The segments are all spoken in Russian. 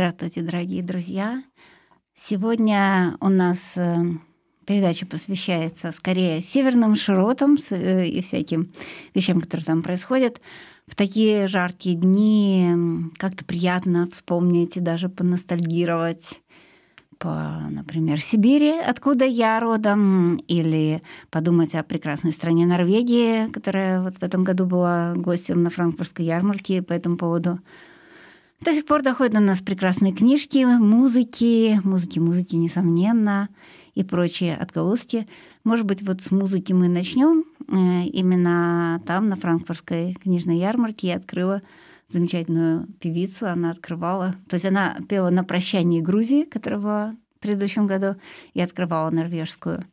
Здравствуйте, дорогие друзья! Сегодня у нас э, передача посвящается скорее северным широтам э, и всяким вещам, которые там происходят. В такие жаркие дни как-то приятно вспомнить и даже поностальгировать по, например, Сибири, откуда я родом, или подумать о прекрасной стране Норвегии, которая вот в этом году была гостем на франкфуртской ярмарке по этому поводу до сих пор доходят до нас прекрасные книжки, музыки, музыки, музыки, несомненно, и прочие отголоски. Может быть, вот с музыки мы начнем. Э, именно там, на франкфуртской книжной ярмарке, я открыла замечательную певицу. Она открывала... То есть она пела на прощании Грузии, была в предыдущем году, и открывала норвежскую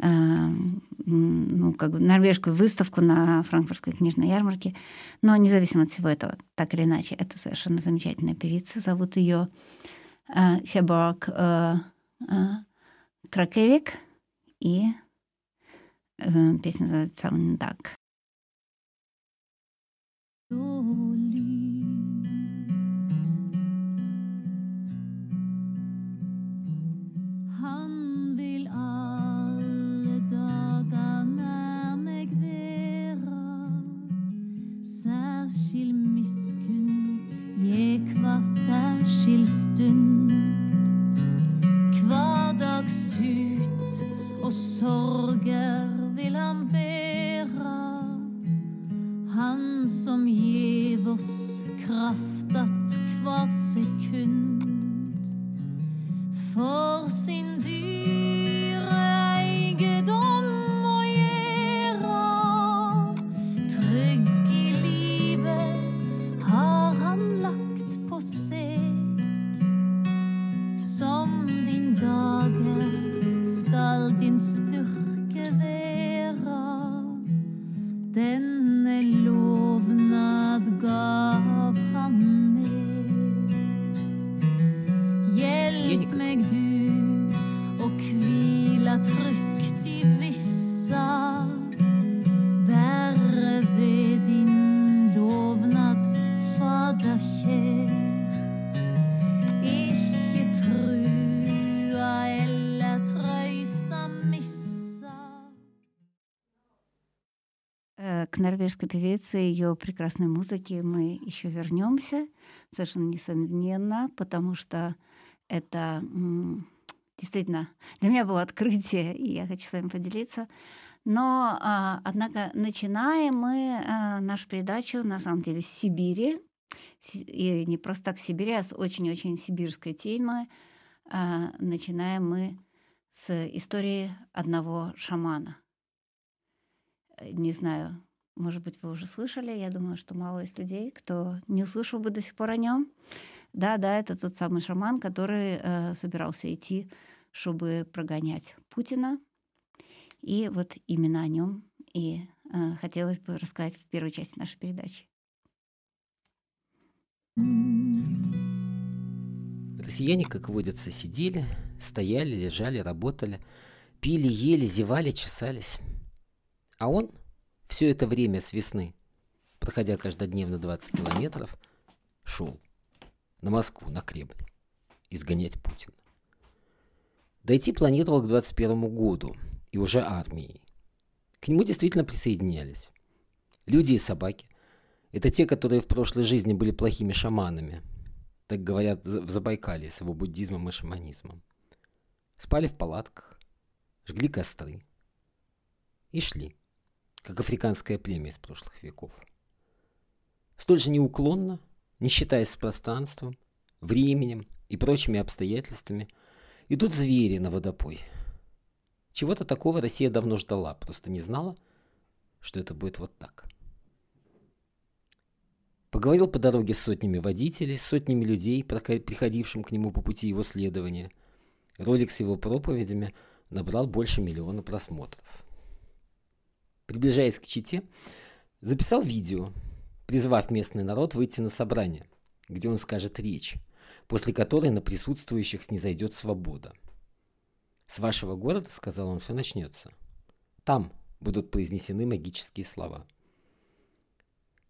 ну, как бы норвежскую выставку на франкфуртской книжной ярмарке. Но независимо от всего этого, так или иначе, это совершенно замечательная певица. Зовут ее э, Хеборг э, э, Кракевик. И песня называется «Саундак». Særskilt stund. Hverdagshut og sorger vil han bære, Han som gir oss kraft Певице и ее прекрасной музыке мы еще вернемся, совершенно несомненно, потому что это действительно для меня было открытие, и я хочу с вами поделиться. Но, а, однако, начинаем мы а, нашу передачу, на самом деле, с Сибири. Си- И не просто так Сибири, а с очень-очень сибирской темы. А, Начинаем мы с истории одного шамана. Э, Не знаю, может быть, вы уже слышали. Я думаю, что мало есть людей, кто не услышал бы до сих пор о нем. Да, да, это тот самый шаман, который э, собирался идти, чтобы прогонять Путина. И вот именно о нем и э, хотелось бы рассказать в первой части нашей передачи. Россияне, как водится, сидели, стояли, лежали, работали, пили, ели, зевали, чесались. А он все это время с весны, проходя каждодневно 20 километров, шел на Москву, на Кремль, изгонять Путина. Дойти планировал к 21 году и уже армией. К нему действительно присоединялись. Люди и собаки. Это те, которые в прошлой жизни были плохими шаманами. Так говорят в Забайкалье с его буддизмом и шаманизмом. Спали в палатках, жгли костры и шли, как африканское племя из прошлых веков. Столь же неуклонно, не считаясь с пространством, временем и прочими обстоятельствами, идут звери на водопой. Чего-то такого Россия давно ждала, просто не знала, что это будет вот так. Поговорил по дороге с сотнями водителей, сотнями людей, приходившим к нему по пути его следования. Ролик с его проповедями набрал больше миллиона просмотров. Приближаясь к Чите, записал видео, призвав местный народ выйти на собрание, где он скажет речь, после которой на присутствующих снизойдет свобода. «С вашего города, — сказал он, — все начнется. Там будут произнесены магические слова».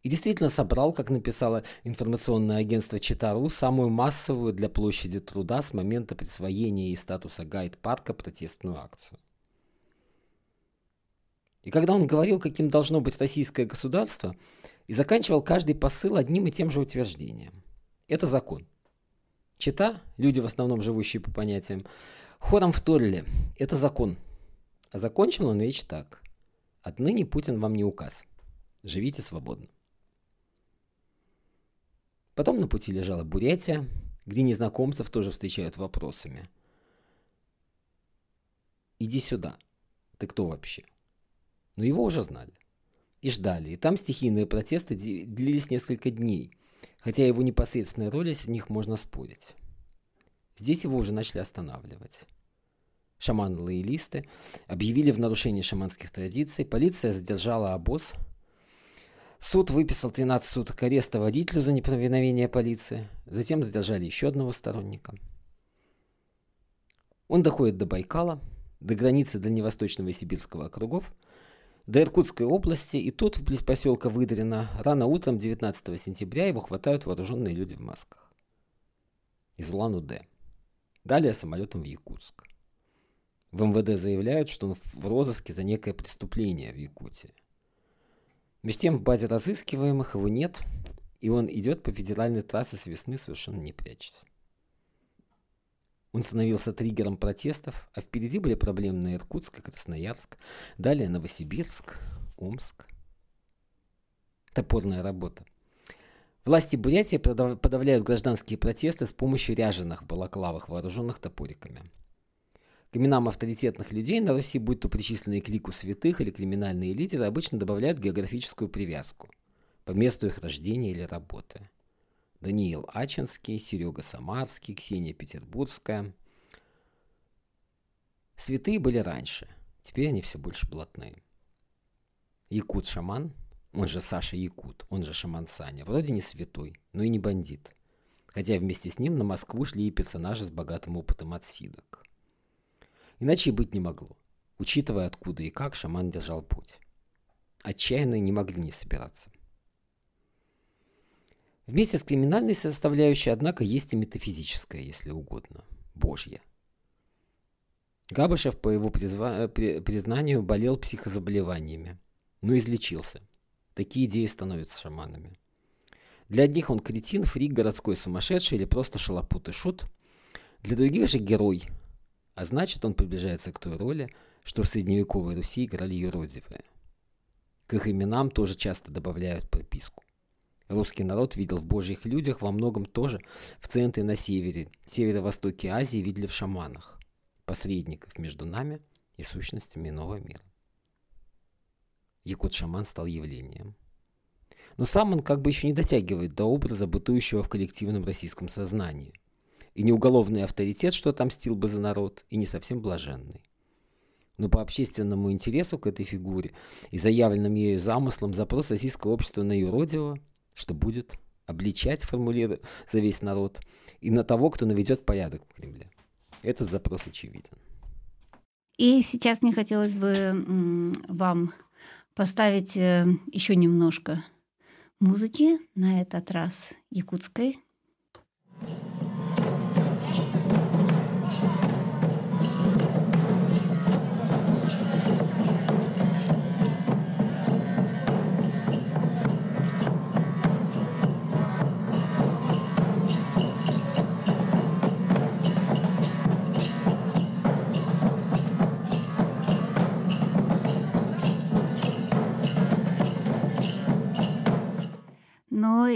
И действительно собрал, как написало информационное агентство Читару, самую массовую для площади труда с момента присвоения ей статуса гайд-парка протестную акцию. И когда он говорил, каким должно быть российское государство, и заканчивал каждый посыл одним и тем же утверждением. Это закон. Чита, люди в основном живущие по понятиям, хором вторили. Это закон. А закончил он речь так. Отныне Путин вам не указ. Живите свободно. Потом на пути лежала Бурятия, где незнакомцев тоже встречают вопросами. «Иди сюда. Ты кто вообще?» Но его уже знали. И ждали. И там стихийные протесты длились несколько дней, хотя его непосредственная роль в них можно спорить. Здесь его уже начали останавливать. Шаманы-лоялисты объявили в нарушении шаманских традиций, полиция задержала обоз – Суд выписал 13 суток ареста водителю за неповиновение полиции. Затем задержали еще одного сторонника. Он доходит до Байкала, до границы Дальневосточного и Сибирского округов, до Иркутской области, и тут, вблизи поселка Выдорина, рано утром 19 сентября его хватают вооруженные люди в масках. Из Улан-Удэ. Далее самолетом в Якутск. В МВД заявляют, что он в розыске за некое преступление в Якутии. Между тем в базе разыскиваемых его нет, и он идет по федеральной трассе с весны, совершенно не прячется. Он становился триггером протестов, а впереди были проблемы на Иркутск и Красноярск, далее Новосибирск, Омск. Топорная работа. Власти Бурятии подавляют гражданские протесты с помощью ряженых балаклавах, вооруженных топориками – к именам авторитетных людей на Руси, будь то причисленные к лику святых или криминальные лидеры, обычно добавляют географическую привязку по месту их рождения или работы. Даниил Ачинский, Серега Самарский, Ксения Петербургская. Святые были раньше, теперь они все больше блатные. Якут-шаман, он же Саша Якут, он же шаман Саня, вроде не святой, но и не бандит. Хотя вместе с ним на Москву шли и персонажи с богатым опытом отсидок. Иначе и быть не могло, учитывая откуда и как шаман держал путь. Отчаянные не могли не собираться. Вместе с криминальной составляющей, однако, есть и метафизическая, если угодно, Божья. Габышев, по его призва... признанию, болел психозаболеваниями, но излечился. Такие идеи становятся шаманами. Для одних он кретин, фрик, городской сумасшедший или просто шалопут и шут. Для других же герой, а значит, он приближается к той роли, что в средневековой Руси играли юродивые. К их именам тоже часто добавляют прописку. Русский народ видел в божьих людях во многом тоже в центре на севере, северо-востоке Азии видели в шаманах, посредников между нами и сущностями иного мира. Якут-шаман стал явлением. Но сам он как бы еще не дотягивает до образа, бытующего в коллективном российском сознании – и не уголовный авторитет, что отомстил бы за народ, и не совсем блаженный. Но по общественному интересу к этой фигуре и заявленным ею замыслам запрос российского общества на юродивого, что будет обличать, формулируя за весь народ, и на того, кто наведет порядок в Кремле. Этот запрос очевиден. И сейчас мне хотелось бы вам поставить э, еще немножко музыки, на этот раз якутской.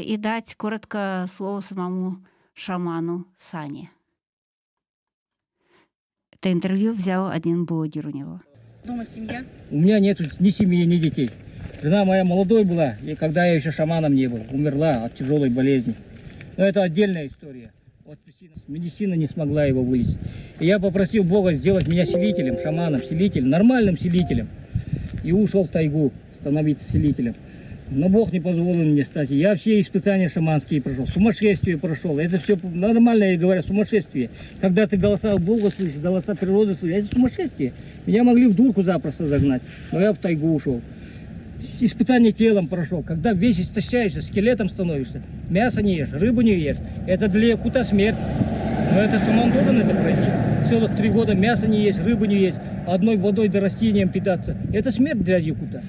И дать коротко слово самому шаману Сане. Это интервью взял один блогер у него. Дома семья? У меня нет ни семьи, ни детей. Жена моя молодой была, и когда я еще шаманом не был, умерла от тяжелой болезни. Но это отдельная история. Вот медицина не смогла его вылечить. И я попросил Бога сделать меня селителем, шаманом, селителем, нормальным селителем. И ушел в тайгу становиться селителем. Но Бог не позволил мне стать. Я все испытания шаманские прошел, сумасшествие прошел. Это все нормально, я говорю, сумасшествие. Когда ты голоса Бога слышишь, голоса природы слышишь, это сумасшествие. Меня могли в дурку запросто загнать, но я в тайгу ушел. Испытание телом прошел. Когда весь истощаешься, скелетом становишься, мясо не ешь, рыбу не ешь. Это для якута смерть. Но это шаман должен это пройти. Целых три года мясо не есть, рыбу не есть, одной водой да растением питаться. Это смерть для якута.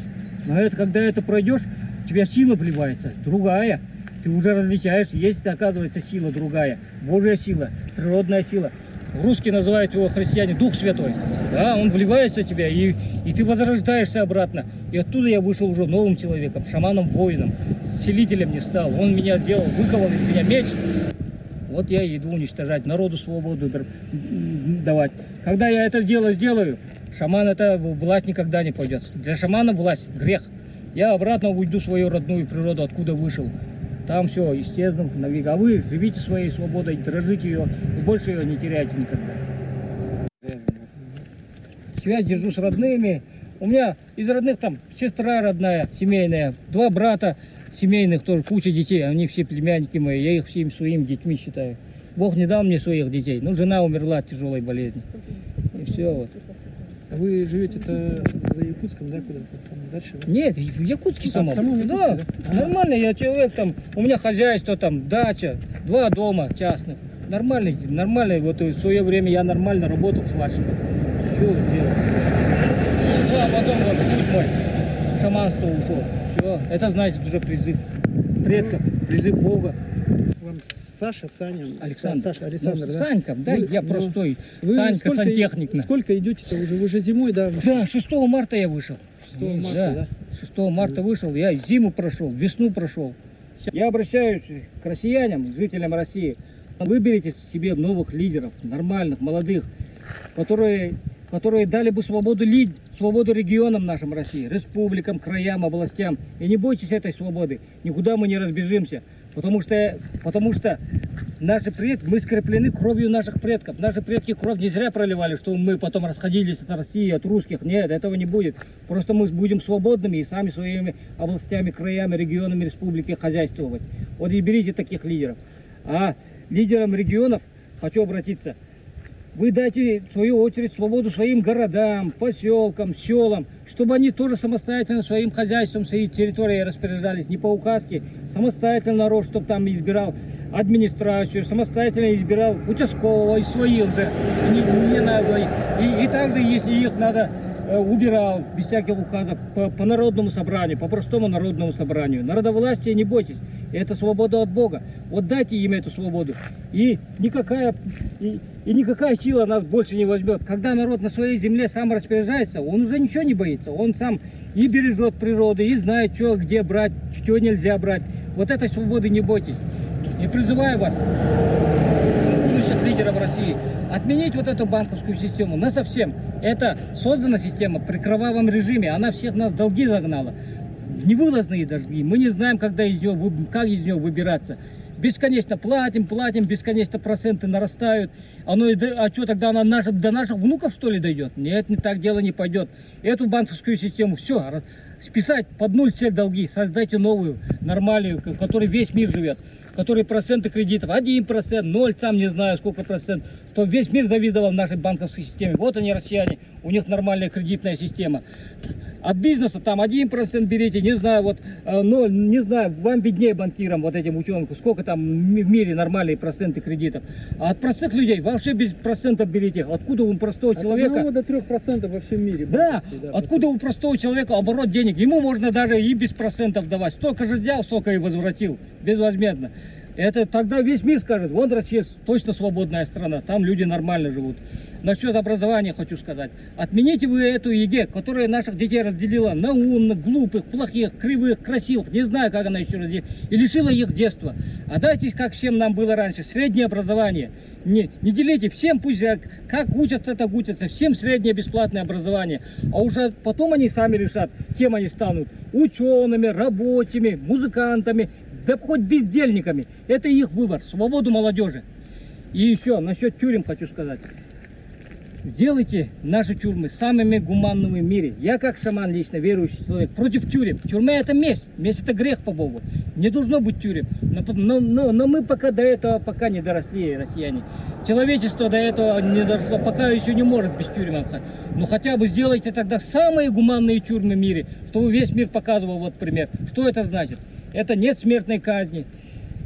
Но это, когда это пройдешь, у тебя сила вливается, другая. Ты уже различаешь, есть, оказывается, сила другая. Божья сила, природная сила. Русские называют его христиане Дух Святой. Да, он вливается в тебя, и, и ты возрождаешься обратно. И оттуда я вышел уже новым человеком, шаманом, воином, целителем не стал. Он меня сделал, выковал из меня меч. Вот я иду уничтожать, народу свободу давать. Когда я это дело сделаю, шаман это власть никогда не пойдет. Для шамана власть грех. Я обратно уйду в свою родную природу, откуда вышел. Там все исчезнут навек. А вы живите своей свободой, дрожите ее, и больше ее не теряйте никогда. Связь держу с родными. У меня из родных там сестра родная, семейная, два брата семейных тоже, куча детей. Они все племянники мои, я их всеми своими детьми считаю. Бог не дал мне своих детей. Ну, жена умерла от тяжелой болезни. И все вот. Вы живете-то за Якутском, да, куда-то там дальше? Да? Нет, в Якутске А, самом. в самом да, да? Нормально, я человек там, у меня хозяйство там, дача, два дома частных. Нормальный, нормальный, вот в свое время я нормально работал с вашим. Все сделал. Ну, а потом вот путь мой, шаманство ушел. Все, это, знаете, уже призыв предков, призыв Бога. Саша, Саня, Александр. Саша, Александр, ну, да? Санька, да, Вы- я ну, простой. Вы Санька, сколько, сантехник. сколько идете-то уже? Вы же зимой, да? Да, 6 марта я вышел. 6 марта, да? 6 марта вышел, я зиму прошел, весну прошел. Я обращаюсь к россиянам, жителям России. Выберите себе новых лидеров, нормальных, молодых, которые, которые дали бы свободу, лид, свободу регионам нашим России, республикам, краям, областям. И не бойтесь этой свободы, никуда мы не разбежимся. Потому что, потому что наши предки, мы скреплены кровью наших предков. Наши предки кровь не зря проливали, что мы потом расходились от России, от русских. Нет, этого не будет. Просто мы будем свободными и сами своими областями, краями, регионами республики хозяйствовать. Вот и берите таких лидеров. А лидерам регионов хочу обратиться. Вы дайте, в свою очередь, свободу своим городам, поселкам, селам, чтобы они тоже самостоятельно своим хозяйством, своей территорией распоряжались, не по указке, самостоятельно народ, чтобы там избирал администрацию, самостоятельно избирал участкового из своих же, не, не надо. И, и также, если их надо, убирал без всяких указов по, по народному собранию, по простому народному собранию. Народовластие не бойтесь, это свобода от Бога. Вот дайте им эту свободу. И никакая, и, и никакая сила нас больше не возьмет. Когда народ на своей земле сам распоряжается, он уже ничего не боится. Он сам и бережет природу, и знает, что где брать, что нельзя брать. Вот этой свободы не бойтесь. И призываю вас, будущих лидеров России, отменить вот эту банковскую систему на совсем. Это создана система при кровавом режиме, она всех нас в долги загнала. Невылазные долги. Мы не знаем, когда из нее, как из нее выбираться. Бесконечно платим, платим, бесконечно проценты нарастают. Оно, а что тогда она наш- до наших внуков что ли дойдет? Нет, не так дело не пойдет. Эту банковскую систему все, списать под ноль все долги, создайте новую, нормальную, в которой весь мир живет которые проценты кредитов, 1%, 0, там не знаю сколько процентов, то весь мир завидовал нашей банковской системе. Вот они, россияне, у них нормальная кредитная система. От бизнеса там 1% берите, не знаю, вот э, 0, не знаю, вам виднее банкирам, вот этим ученым, сколько там в мире нормальные проценты кредитов. А от простых людей вообще без процентов берите. Откуда у простого От человека... 1 до 3 процентов во всем мире. Да, банковский, откуда у простого человека оборот денег? Ему можно даже и без процентов давать. Столько же взял, столько и возвратил, безвозмездно. Это тогда весь мир скажет, вон Россия точно свободная страна, там люди нормально живут. Насчет образования хочу сказать. Отмените вы эту ЕГЭ, которая наших детей разделила на умных, глупых, плохих, кривых, красивых, не знаю, как она еще разделила, и лишила их детства. А дайте, как всем нам было раньше, среднее образование. Не, не делите, всем пусть как учатся, так учатся, всем среднее бесплатное образование. А уже потом они сами решат, кем они станут. Учеными, рабочими, музыкантами, да хоть бездельниками. Это их выбор, свободу молодежи. И еще насчет тюрем хочу сказать. Сделайте наши тюрьмы самыми гуманными в мире. Я как шаман лично верующий человек против тюрем. Тюрьма это месть. Месть это грех по Богу. Не должно быть тюрем. Но, но, но, но мы пока до этого пока не доросли, россияне. Человечество до этого не дошло, пока еще не может без тюрем. Ну хотя бы сделайте тогда самые гуманные тюрьмы в мире, чтобы весь мир показывал вот пример. Что это значит? Это нет смертной казни,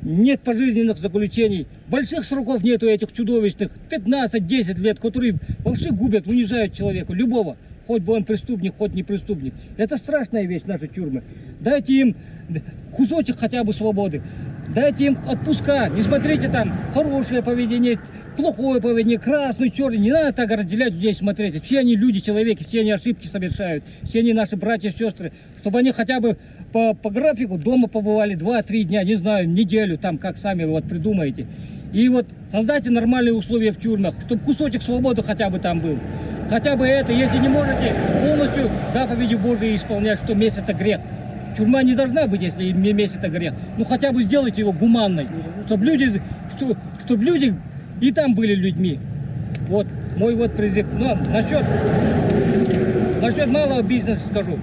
нет пожизненных заключений, больших сроков нету этих чудовищных, 15-10 лет, которые вообще губят, унижают человека, любого, хоть бы он преступник, хоть не преступник. Это страшная вещь, наши тюрьмы. Дайте им кусочек хотя бы свободы, дайте им отпуска, не смотрите там хорошее поведение, плохое поведение, красный, черный, не надо так разделять людей, смотреть. Все они люди, человеки, все они ошибки совершают, все они наши братья, сестры, чтобы они хотя бы по, по графику дома побывали 2-3 дня, не знаю, неделю, там как сами вот придумаете. И вот создайте нормальные условия в тюрьмах, чтобы кусочек свободы хотя бы там был. Хотя бы это, если не можете полностью заповеди Божьи исполнять, что месть это грех. Тюрьма не должна быть, если месть это грех. Ну хотя бы сделайте его гуманной, чтобы люди, что, чтобы люди и там были людьми. Вот мой вот призыв. Но насчет, насчет малого бизнеса скажу.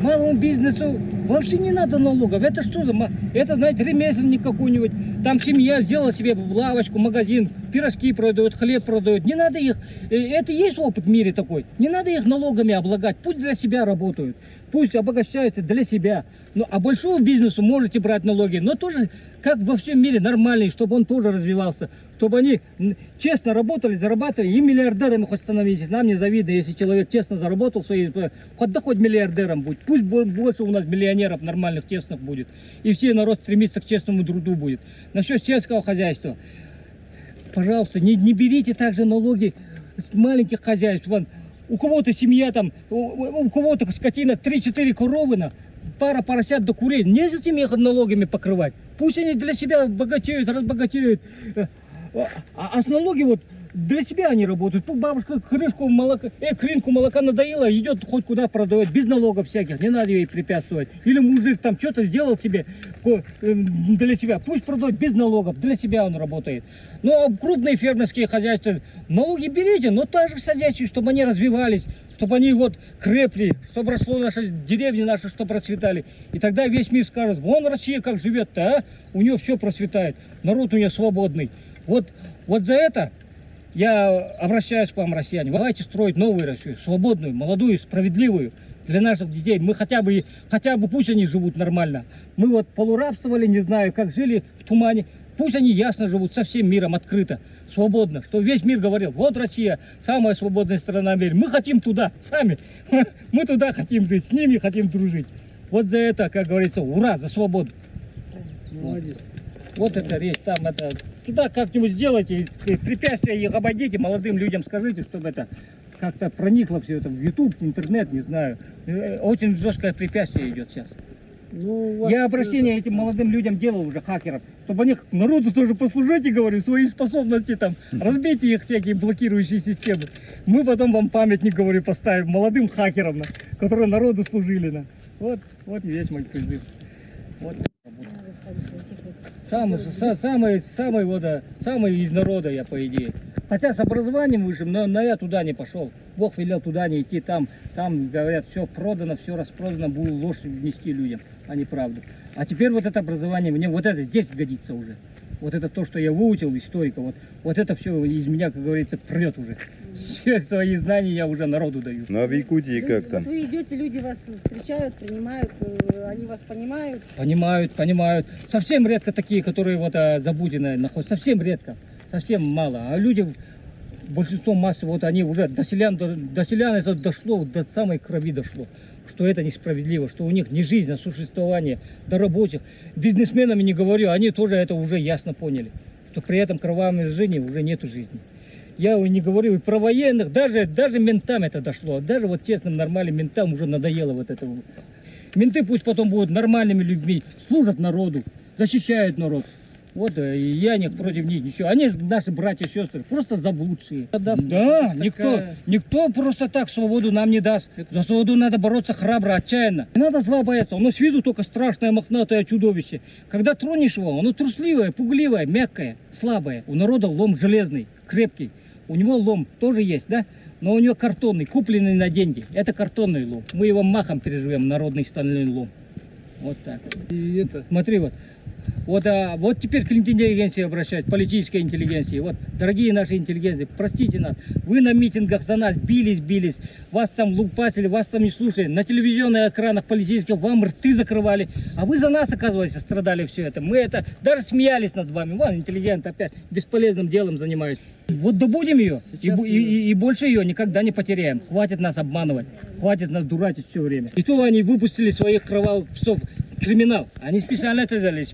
Малому бизнесу вообще не надо налогов. Это что за... Это, знаете, ремесленник какой-нибудь. Там семья сделала себе лавочку, магазин, пирожки продают, хлеб продают. Не надо их... э, Это есть опыт в мире такой. Не надо их налогами облагать. Пусть для себя работают. Пусть обогащаются для себя. Ну, а большому бизнесу можете брать налоги. Но тоже, как во всем мире, нормальный, чтобы он тоже развивался чтобы они честно работали, зарабатывали, и миллиардерами хоть становились. Нам не завидно, если человек честно заработал свои, хоть да хоть миллиардером будет. Пусть больше у нас миллионеров нормальных, честных будет. И все народ стремится к честному труду будет. Насчет сельского хозяйства. Пожалуйста, не, не берите также налоги с маленьких хозяйств. Вон, у кого-то семья там, у, у кого-то скотина 3-4 коровы, на, пара поросят до курей. Не за этими их налогами покрывать. Пусть они для себя богатеют, разбогатеют. А, а с налоги вот для себя они работают. Тут бабушка крышку молока, э, кринку молока надоела, идет хоть куда продавать, без налогов всяких, не надо ей препятствовать. Или мужик там что-то сделал себе э, для себя, пусть продает без налогов, для себя он работает. Ну а крупные фермерские хозяйства, налоги берите, но также садящие, чтобы они развивались, чтобы они вот крепли, чтобы росло наши деревни наши, чтобы процветали. И тогда весь мир скажет, вон Россия как живет-то, а? У нее все процветает, народ у нее свободный. Вот, вот за это я обращаюсь к вам, россияне. Давайте строить новую Россию, свободную, молодую, справедливую для наших детей. Мы хотя бы, хотя бы пусть они живут нормально. Мы вот полурабствовали, не знаю, как жили в тумане. Пусть они ясно живут со всем миром открыто, свободно. Что весь мир говорил, вот Россия, самая свободная страна в мире. Мы хотим туда, сами. Мы туда хотим жить, с ними хотим дружить. Вот за это, как говорится, ура, за свободу. Молодец. Вот это речь, там это туда как-нибудь сделайте, препятствия их обойдите, молодым людям скажите, чтобы это как-то проникло все это в YouTube, интернет, не знаю. Э, Очень жесткое препятствие идет сейчас. Ну, вас, Я обращение этим молодым людям делал уже, хакерам, чтобы они народу тоже послужите, говорю, свои способности там, разбейте их всякие блокирующие системы. Мы потом вам памятник, говорю, поставим молодым хакерам, на, которые народу служили. На. Вот, вот и весь мой призыв. Вот. Самый, са- самый, самый, вот, а, самый из народа я, по идее. Хотя с образованием высшим, но, но я туда не пошел. Бог велел туда не идти, там, там говорят, все продано, все распродано, буду ложь нести людям, а не правду. А теперь вот это образование, мне вот это здесь годится уже. Вот это то, что я выучил историка, вот, вот это все из меня, как говорится, прет уже. Все свои знания я уже народу даю. Ну а в Якутии как Вот там? вы идете, люди вас встречают, принимают, э, они вас понимают. Понимают, понимают. Совсем редко такие, которые вот а, забудены находятся. Совсем редко. Совсем мало. А люди, большинство массы, вот они уже до селян, до, до селян это дошло, до самой крови дошло. Что это несправедливо, что у них не жизнь, а существование. До рабочих. Бизнесменами не говорю, они тоже это уже ясно поняли. Что при этом кровавом режиме уже нету жизни. Я не говорю и про военных, даже, даже ментам это дошло. Даже вот честным, нормальным ментам уже надоело вот это. Менты пусть потом будут нормальными людьми, служат народу, защищают народ. Вот, э, и я них против них ничего. Они же наши братья и сестры, просто заблудшие. Да, никто, никто просто так свободу нам не даст. За свободу надо бороться храбро, отчаянно. Не надо зла бояться. Оно с виду только страшное, мохнатое чудовище. Когда тронешь его, оно трусливое, пугливое, мягкое, слабое. У народа лом железный, крепкий. У него лом тоже есть, да? Но у него картонный, купленный на деньги. Это картонный лом. Мы его махом переживем, народный стальной лом. Вот так. И это, Смотри, вот. Вот, а, вот теперь к интеллигенции обращать, политической интеллигенции. Вот, дорогие наши интеллигенции, простите нас. Вы на митингах за нас бились, бились. Вас там лупасили, вас там не слушали. На телевизионных экранах политических вам рты закрывали. А вы за нас, оказывается, страдали все это. Мы это даже смеялись над вами. Вон, интеллигент опять бесполезным делом занимаюсь. Вот добудем ее, и, Сейчас и- и- и больше ее никогда не потеряем. Хватит нас обманывать, хватит нас дурачить все время. И то они выпустили своих кровавых псов криминал. Они специально это сделали,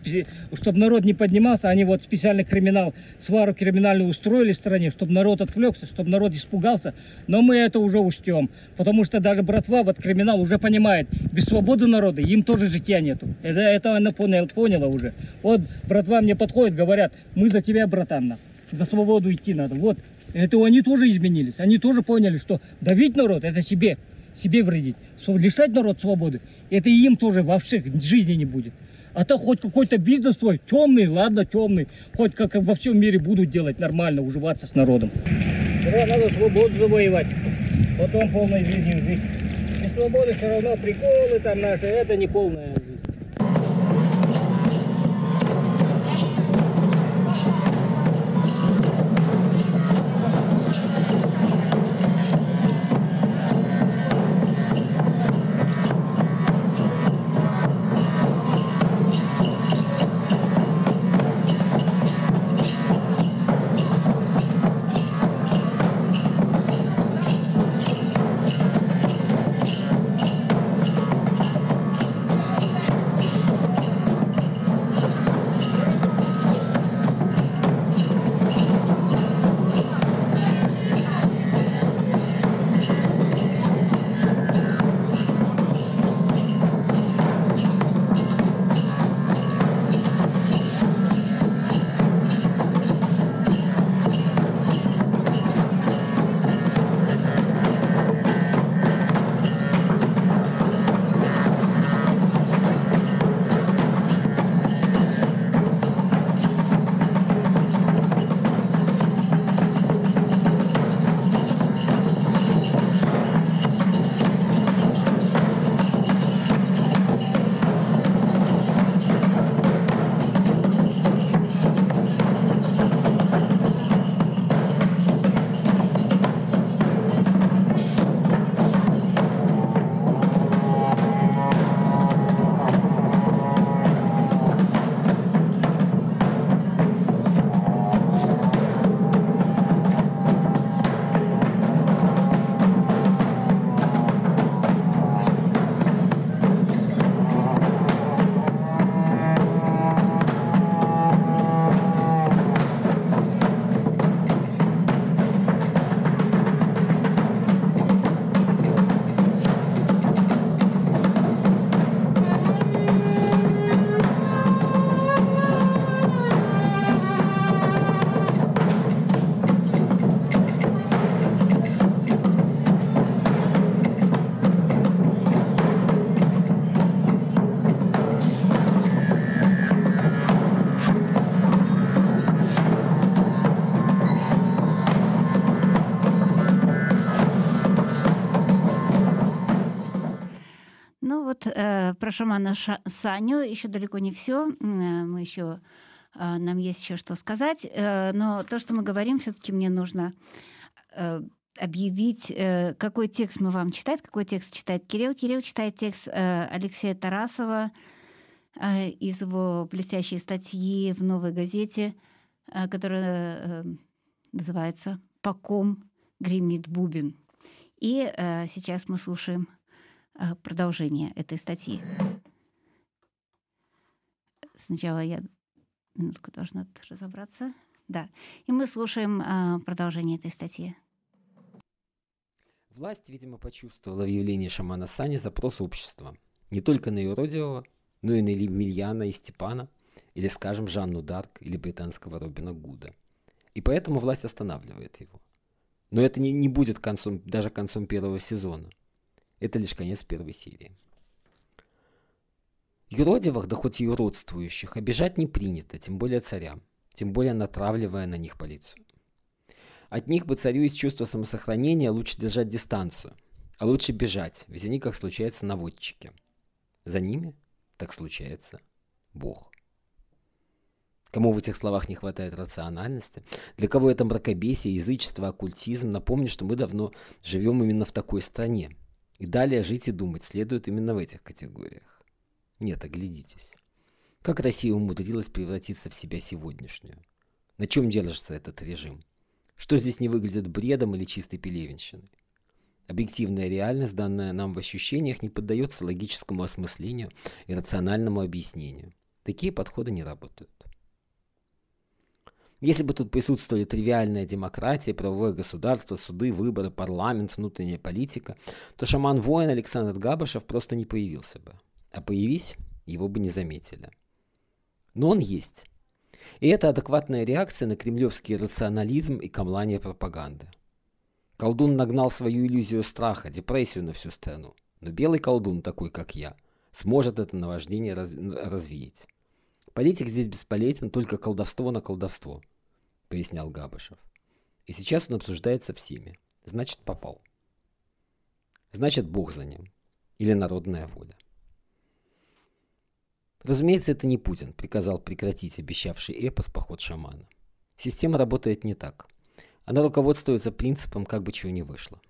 чтобы народ не поднимался, они вот специально криминал, свару криминальную устроили в стране, чтобы народ отвлекся, чтобы народ испугался. Но мы это уже учтем, потому что даже братва, вот криминал уже понимает, без свободы народа им тоже житья нету. Это, это она поняла, поняла уже. Вот братва мне подходит, говорят, мы за тебя, братан, за свободу идти надо. Вот, это они тоже изменились, они тоже поняли, что давить народ, это себе, себе вредить. Лишать народ свободы, это и им тоже вообще жизни не будет. А то хоть какой-то бизнес свой, темный, ладно, темный, хоть как во всем мире будут делать нормально, уживаться с народом. Надо свободу завоевать, потом полной жизнью жить. Без свободы все равно приколы там наши, это не полная про шамана Ша- Саню еще далеко не все. Мы еще э, нам есть еще что сказать. Э, но то, что мы говорим, все-таки мне нужно э, объявить, э, какой текст мы вам читать, какой текст читает Кирилл. Кирилл читает текст э, Алексея Тарасова э, из его блестящей статьи в «Новой газете», э, которая э, называется «По ком гремит бубен». И э, сейчас мы слушаем э, продолжение этой статьи. Сначала я минутку должна разобраться. Да. И мы слушаем э, продолжение этой статьи. Власть, видимо, почувствовала в явлении шамана Сани запрос общества. Не только на юродивого, но и на Емельяна и Степана. или, скажем, Жанну Дарк или британского Робина Гуда. И поэтому власть останавливает его. Но это не, не будет концом, даже концом первого сезона. Это лишь конец первой серии. Юродивых, да хоть и юродствующих, обижать не принято, тем более царям, тем более натравливая на них полицию. От них бы царю из чувства самосохранения лучше держать дистанцию, а лучше бежать, ведь они, как случается, наводчики. За ними так случается Бог. Кому в этих словах не хватает рациональности, для кого это мракобесие, язычество, оккультизм, напомню, что мы давно живем именно в такой стране. И далее жить и думать следует именно в этих категориях. Нет, оглядитесь. Как Россия умудрилась превратиться в себя сегодняшнюю? На чем держится этот режим? Что здесь не выглядит бредом или чистой пелевенщиной? Объективная реальность, данная нам в ощущениях, не поддается логическому осмыслению и рациональному объяснению. Такие подходы не работают. Если бы тут присутствовали тривиальная демократия, правовое государство, суды, выборы, парламент, внутренняя политика, то шаман-воин Александр Габышев просто не появился бы. А появись, его бы не заметили. Но он есть. И это адекватная реакция на кремлевский рационализм и камлание пропаганды. Колдун нагнал свою иллюзию страха, депрессию на всю страну. Но белый колдун, такой как я, сможет это наваждение раз, развеять. Политик здесь бесполезен, только колдовство на колдовство – пояснял Габышев. И сейчас он обсуждается всеми. Значит, попал. Значит, Бог за ним. Или народная воля. Разумеется, это не Путин приказал прекратить обещавший эпос поход шамана. Система работает не так. Она руководствуется принципом, как бы чего не вышло.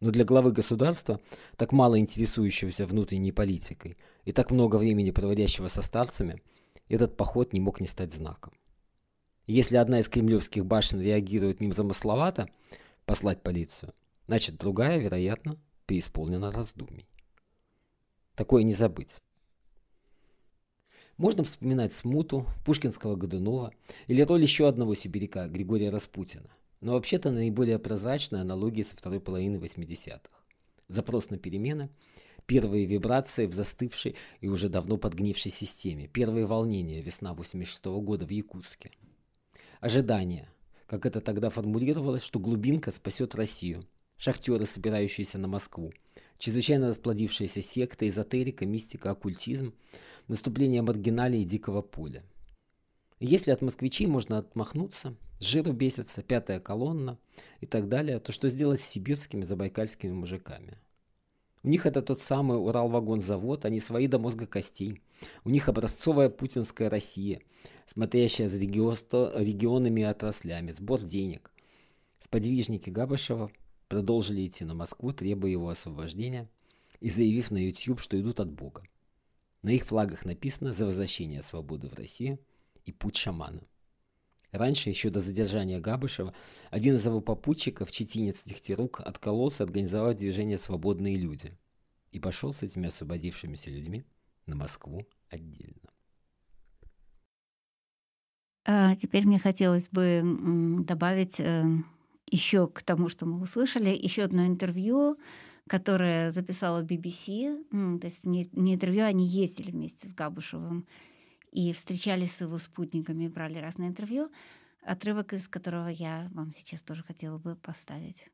Но для главы государства, так мало интересующегося внутренней политикой и так много времени проводящего со старцами, этот поход не мог не стать знаком. Если одна из кремлевских башен реагирует незамысловато, послать полицию, значит другая, вероятно, преисполнена раздумий. Такое не забыть. Можно вспоминать Смуту, Пушкинского Годунова или роль еще одного сибиряка, Григория Распутина. Но вообще-то наиболее прозрачная аналогия со второй половины 80-х. Запрос на перемены, первые вибрации в застывшей и уже давно подгнившей системе, первые волнения весна 86 -го года в Якутске – ожидание, как это тогда формулировалось, что глубинка спасет Россию. Шахтеры, собирающиеся на Москву, чрезвычайно расплодившаяся секта, эзотерика, мистика, оккультизм, наступление маргиналии и дикого поля. если от москвичей можно отмахнуться, жиру бесится, пятая колонна и так далее, то что сделать с сибирскими забайкальскими мужиками? У них это тот самый Уралвагонзавод, они свои до мозга костей. У них образцовая путинская Россия, смотрящая за регионами и отраслями, сбор денег. Сподвижники Габышева продолжили идти на Москву, требуя его освобождения и заявив на YouTube, что идут от Бога. На их флагах написано «За возвращение свободы в Россию» и «Путь шамана». Раньше, еще до задержания Габышева, один из его попутчиков, четинец Дегтярук, откололся, организовав движение «Свободные люди» и пошел с этими освободившимися людьми на Москву отдельно. А теперь мне хотелось бы добавить э, еще к тому, что мы услышали, еще одно интервью, которое записала BBC. То есть не, интервью, они ездили вместе с Габушевым и встречались с его спутниками, брали разные интервью, отрывок из которого я вам сейчас тоже хотела бы поставить.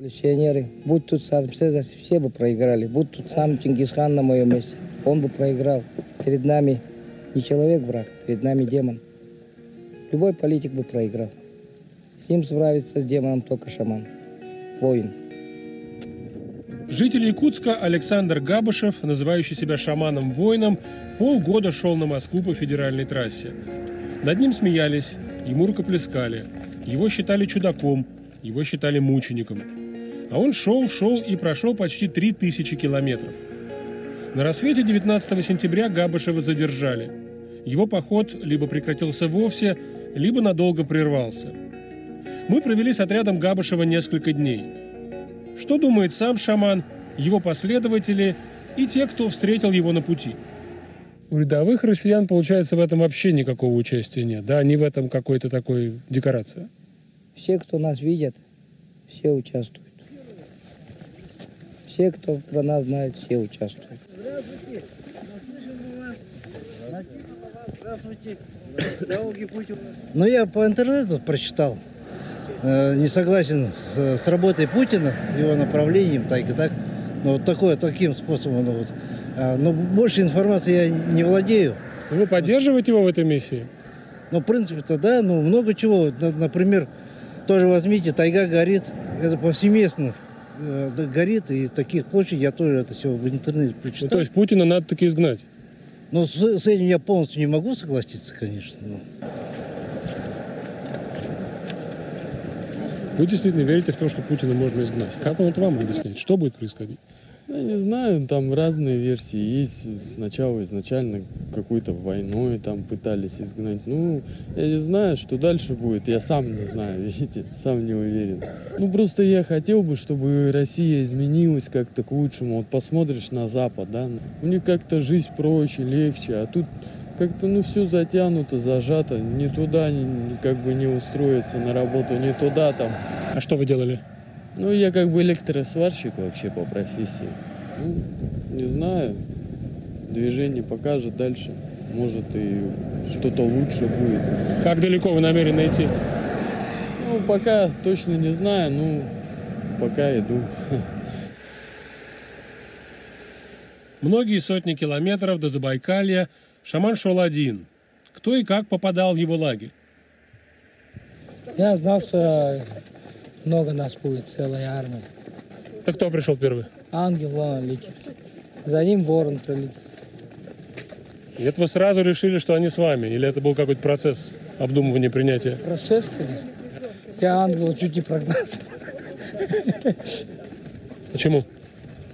Революционеры, будь тут сам Цезарь, все бы проиграли. Будь тут сам Чингисхан на моем месте, он бы проиграл. Перед нами не человек враг, перед нами демон. Любой политик бы проиграл. С ним справится с демоном только шаман, воин. Житель Якутска Александр Габышев, называющий себя шаманом-воином, полгода шел на Москву по федеральной трассе. Над ним смеялись, ему рукоплескали. Его считали чудаком, его считали мучеником. А он шел, шел и прошел почти 3000 километров. На рассвете 19 сентября Габышева задержали. Его поход либо прекратился вовсе, либо надолго прервался – мы провели с отрядом Габышева несколько дней. Что думает сам шаман, его последователи и те, кто встретил его на пути? У рядовых россиян, получается, в этом вообще никакого участия нет, да? Не в этом какой-то такой декорация? Все, кто нас видят, все участвуют. Все, кто про нас знает, все участвуют. Ну, я по интернету прочитал. Э, Не согласен с, работой Путина, его направлением, так и так. Но вот такое, таким способом. ну, вот. А, Но больше информации я не владею. Вы поддерживаете его в этой миссии? Но, в принципе-то, да, ну, много чего. Например, тоже возьмите, тайга горит. Это повсеместно э, горит. И таких площадей я тоже это все в интернете Ну, прочитал. то есть Путина надо таки изгнать. Но с, с этим я полностью не могу согласиться, конечно. но- Вы действительно верите в то, что Путина можно изгнать? Как он это вам объясняет? Что будет происходить? Я не знаю, там разные версии есть. Сначала изначально какой-то войной там пытались изгнать. Ну, я не знаю, что дальше будет. Я сам не знаю, видите, сам не уверен. Ну, просто я хотел бы, чтобы Россия изменилась как-то к лучшему. Вот посмотришь на Запад, да, у них как-то жизнь проще, легче, а тут как-то, ну, все затянуто, зажато. Ни туда, ни как бы не устроиться на работу, ни туда там. А что вы делали? Ну, я как бы электросварщик вообще по профессии. Ну, не знаю. Движение покажет дальше. Может и что-то лучше будет. Как далеко вы намерены идти? Ну, пока точно не знаю, ну, пока иду. Многие сотни километров до Забайкалья шаман шел один. Кто и как попадал в его лагерь? Я знал, что много нас будет, целая армия. Так кто пришел первый? Ангел вон летит. За ним ворон прилетит. Это вы сразу решили, что они с вами? Или это был какой-то процесс обдумывания, принятия? Процесс, конечно. Я ангела чуть не прогнался. Почему?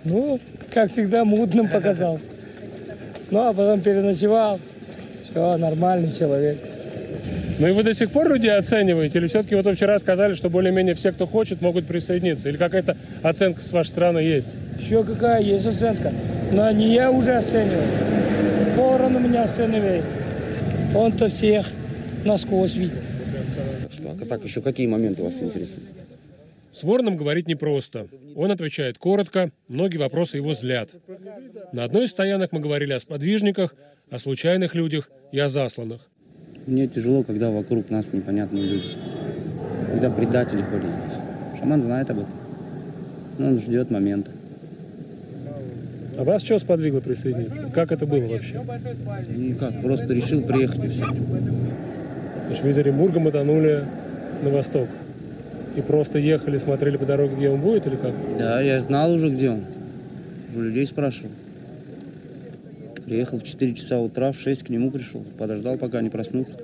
Ну, как всегда, мутным показался. Ну, а потом переночевал. Все, нормальный человек. Ну и вы до сих пор людей оцениваете? Или все-таки вот вы вчера сказали, что более-менее все, кто хочет, могут присоединиться? Или какая-то оценка с вашей стороны есть? Еще какая есть оценка. Но не я уже оцениваю. Ворон у меня оценивает. Он-то всех насквозь видит. А так, еще какие моменты вас интересуют? С Вороном говорить непросто. Он отвечает коротко, многие вопросы его злят. На одной из стоянок мы говорили о сподвижниках, о случайных людях и о засланных. Мне тяжело, когда вокруг нас непонятные люди. Когда предатели ходят здесь. Шаман знает об этом. Но он ждет момента. А вас что сподвигло присоединиться? Как это было вообще? Ну как, просто решил приехать и все. То есть вы из Оренбурга мотанули на восток? И просто ехали, смотрели по дороге, где он будет, или как? Да, я знал уже, где он. У людей спрашивал. Приехал в 4 часа утра, в 6 к нему пришел. Подождал, пока они проснутся.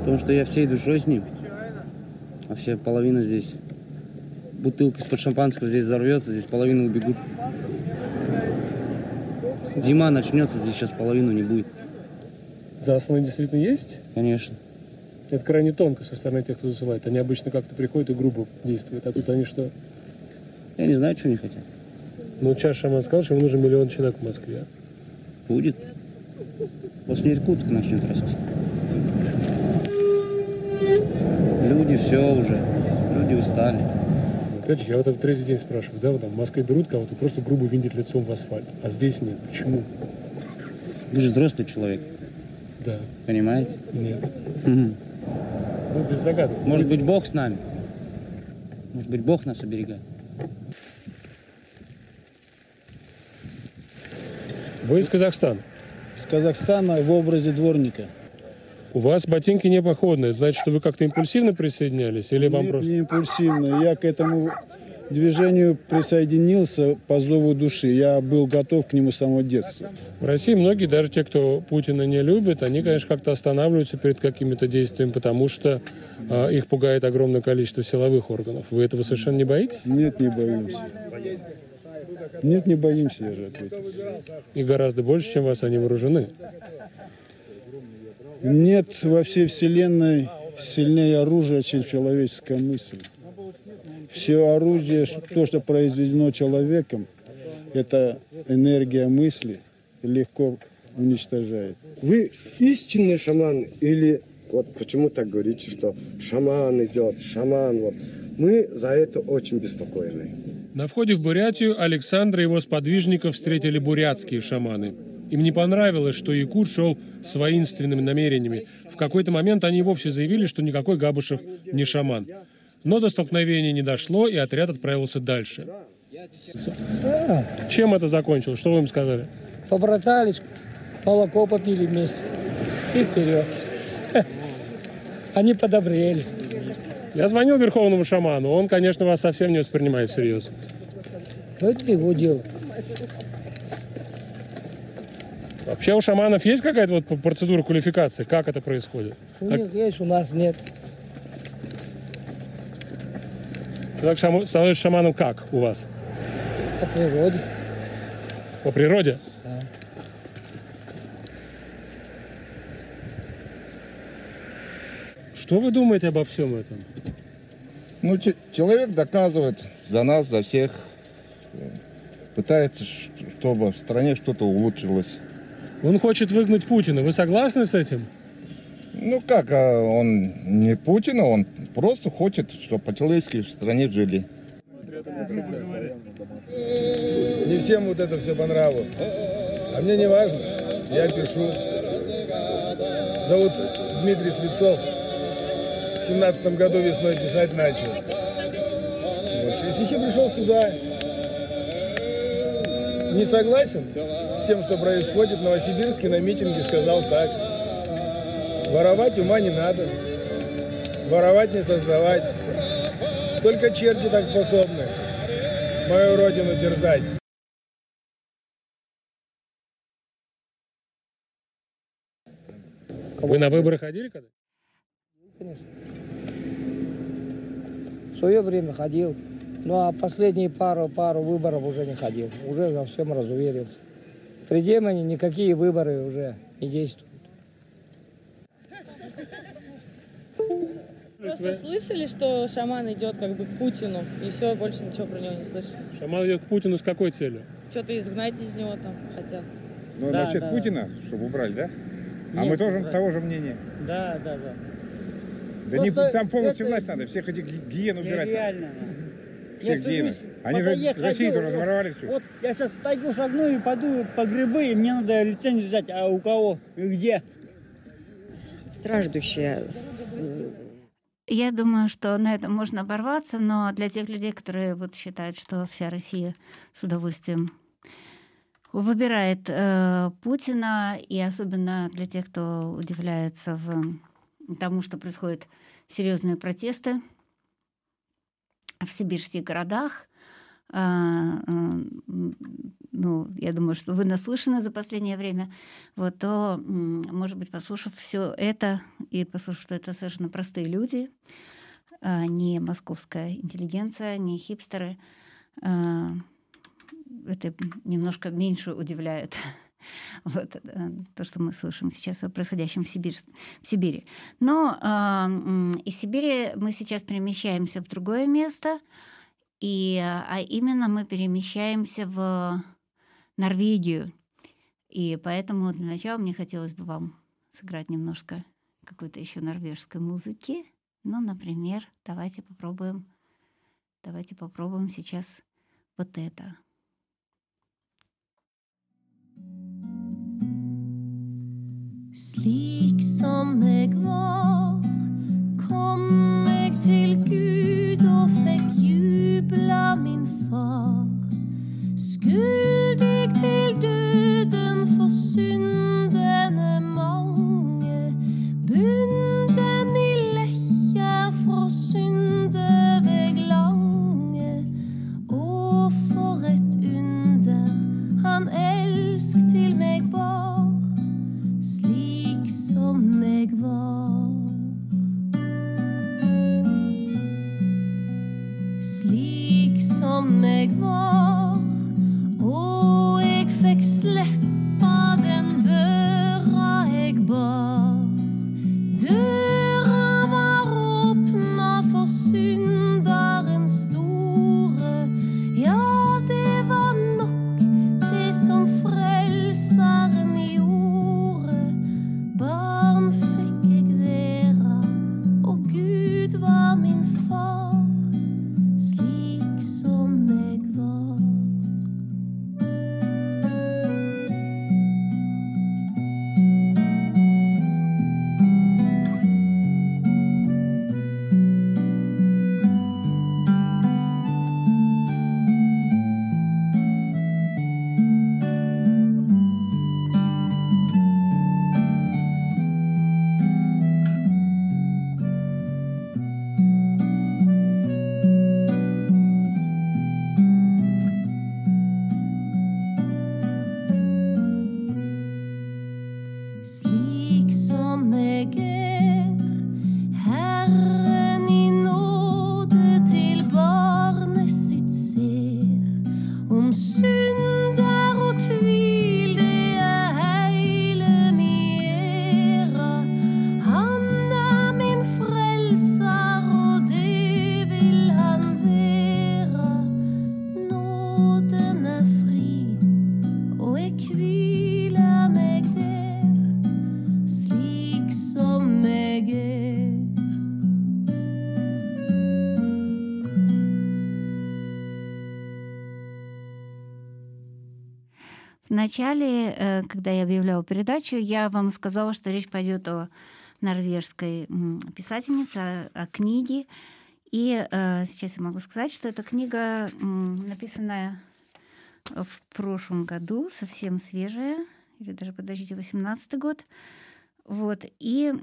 Потому что я всей душой с ним. А вся половина здесь. Бутылка из-под шампанского здесь взорвется, здесь половина убегут. Зима начнется, здесь сейчас половину не будет. Засланные действительно есть? Конечно. Это крайне тонко со стороны тех, кто засылает. Они обычно как-то приходят и грубо действуют. А тут они что? Я не знаю, что они хотят. Ну, сейчас шаман сказал, что ему нужен миллион человек в Москве. Будет. После Иркутска начнет расти. Люди все уже. Люди устали. Опять же, я вот этот третий день спрашиваю, да, вот там в Москве берут кого-то, просто грубо винтят лицом в асфальт, а здесь нет. Почему? Вы же взрослый человек, Да, понимаете? нет. Ну, без загадок. Может быть, Бог с нами. Может быть, Бог нас оберегает. Вы из Казахстана. С Казахстана в образе дворника. У вас ботинки не походные. Значит, что вы как-то импульсивно присоединялись? Или вам не, просто... не импульсивно. Я к этому движению присоединился по зову души. Я был готов к нему с самого детства. В России многие, даже те, кто Путина не любит, они, конечно, как-то останавливаются перед какими-то действиями, потому что а, их пугает огромное количество силовых органов. Вы этого совершенно не боитесь? Нет, не боимся. Нет, не боимся, я же ответил. И гораздо больше, чем вас, они вооружены. Нет во всей вселенной сильнее оружия, чем человеческая мысль. Все оружие, ш- то, что произведено человеком, это энергия мысли, легко уничтожает. Вы истинный шаман или Вот почему так говорите, что шаман идет, шаман, вот. Мы за это очень беспокоены. На входе в Бурятию Александра и его сподвижников встретили бурятские шаманы. Им не понравилось, что Якут шел с воинственными намерениями. В какой-то момент они вовсе заявили, что никакой Габышев не шаман. Но до столкновения не дошло, и отряд отправился дальше. Чем это закончилось? Что вы им сказали? Побратались, молоко попили вместе и вперед. Они подобрели. Я звонил верховному шаману. Он, конечно, вас совсем не воспринимает всерьез. Но это его дело. Вообще у шаманов есть какая-то вот процедура квалификации? Как это происходит? У них есть, у нас нет. Человек шаму- становится шаманом как у вас? По природе. По природе? Да. Что вы думаете обо всем этом? Ну, че- человек доказывает за нас, за всех, э, пытается, чтобы в стране что-то улучшилось. Он хочет выгнать Путина. Вы согласны с этим? Ну как, а он не Путина, он просто хочет, чтобы по-человечески в стране жили. Не всем вот это все по нраву. А мне не важно. Я пишу. Зовут Дмитрий Свицов. В семнадцатом году весной писать начал. Вот, через стихи пришел сюда. Не согласен с тем, что происходит в Новосибирске на митинге, сказал так. Воровать ума не надо. Воровать не создавать. Только черти так способны мою родину терзать. Вы на выборы ходили когда? Конечно. В свое время ходил. Ну а последние пару, пару выборов уже не ходил. Уже во всем разуверился. При Демоне никакие выборы уже не действуют. Просто слышали, что шаман идет как бы к Путину, и все, больше ничего про него не слышали. Шаман идет к Путину с какой целью? Что-то изгнать из него там хотят. Ну, Да, насчет да, Путина, чтобы убрали, да? а Нет, мы тоже убрали. того же мнения. Да, да, да. Да не, Просто там полностью это власть надо, всех этих ги- гиен убирать. надо. Нереально. Всех гиенов. видишь, Они по же тайге Россию ходил, тоже вот- разворовали все. Вот я сейчас в тайгу шагну и пойду по грибы, и мне надо лицензию взять. А у кого? И где? страждущие. с- Я думаю, что на этом можно оборваться, но для тех людей, которые вот считают, что вся Россия с удовольствием выбирает э, Путина, и особенно для тех, кто удивляется в тому, что происходят серьезные протесты в сибирских городах. А, э, ну, я думаю, что вы наслышаны за последнее время, вот, то, может быть, послушав все это и послушав, что это совершенно простые люди, а, не московская интеллигенция, не хипстеры, а, это немножко меньше удивляет вот, э, то, что мы слышим сейчас о происходящем в, Сибирь, в Сибири. Но м, из Сибири мы сейчас перемещаемся в другое место, и, а именно мы перемещаемся в Норвегию. И поэтому для начала мне хотелось бы вам сыграть немножко какой-то еще норвежской музыки. Ну, например, давайте попробуем, давайте попробуем сейчас вот это. Slik som jeg var, kom jeg til Gud jubla min far. For syndene mange, bunden Вначале, э, когда я объявляла передачу, я вам сказала, что речь пойдет о норвежской писательнице, о, книге. И э, сейчас я могу сказать, что эта книга написанная в прошлом году, совсем свежая, или даже, подождите, 18 год. Вот. И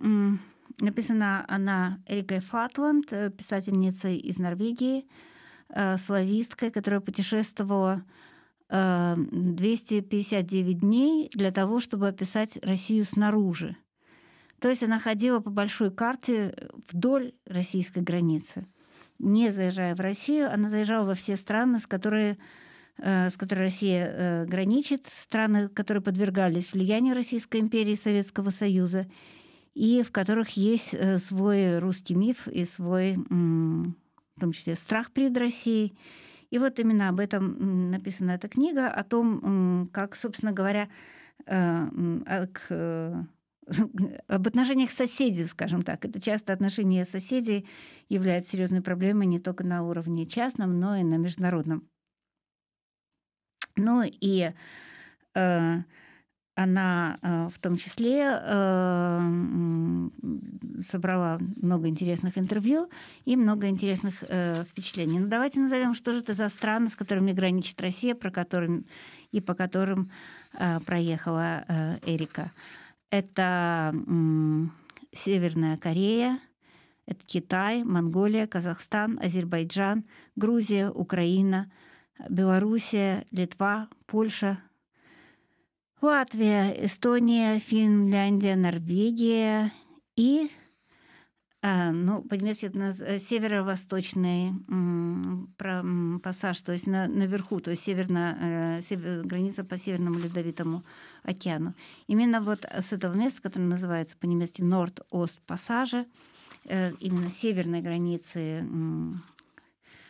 написана она Эрикой Фатланд, э, писательницей из Норвегии, слависткой, которая путешествовала 259 дней для того, чтобы описать Россию снаружи. То есть она ходила по большой карте вдоль российской границы. Не заезжая в Россию, она заезжала во все страны, с которыми э, с которой Россия э, граничит, страны, которые подвергались влиянию Российской империи и Советского Союза, и в которых есть э, свой русский миф и свой, в том числе, страх перед Россией. И вот именно об этом написана эта книга, о том, как, собственно говоря, э, а, к, э, об отношениях соседей, скажем так. Это часто отношения соседей являются серьезной проблемой не только на уровне частном, но и на международном. Ну и э, она э, в том числе э, собрала много интересных интервью и много интересных э, впечатлений. Ну давайте назовем, что же это за страны, с которыми граничит Россия, про которым и по которым проехала Эрика. Это Северная Корея, это Китай, Монголия, Казахстан, Азербайджан, Грузия, Украина, Белоруссия, Литва, Польша, Латвия, Эстония, Финляндия, Норвегия и а, ну, по-немецки это наз- э, северо-восточный пассаж, то есть на, наверху, то есть северно, э, север- граница по Северному Ледовитому океану. Именно вот с этого места, которое называется по-немецки Норд-Ост пассажа, э, именно северной границы м,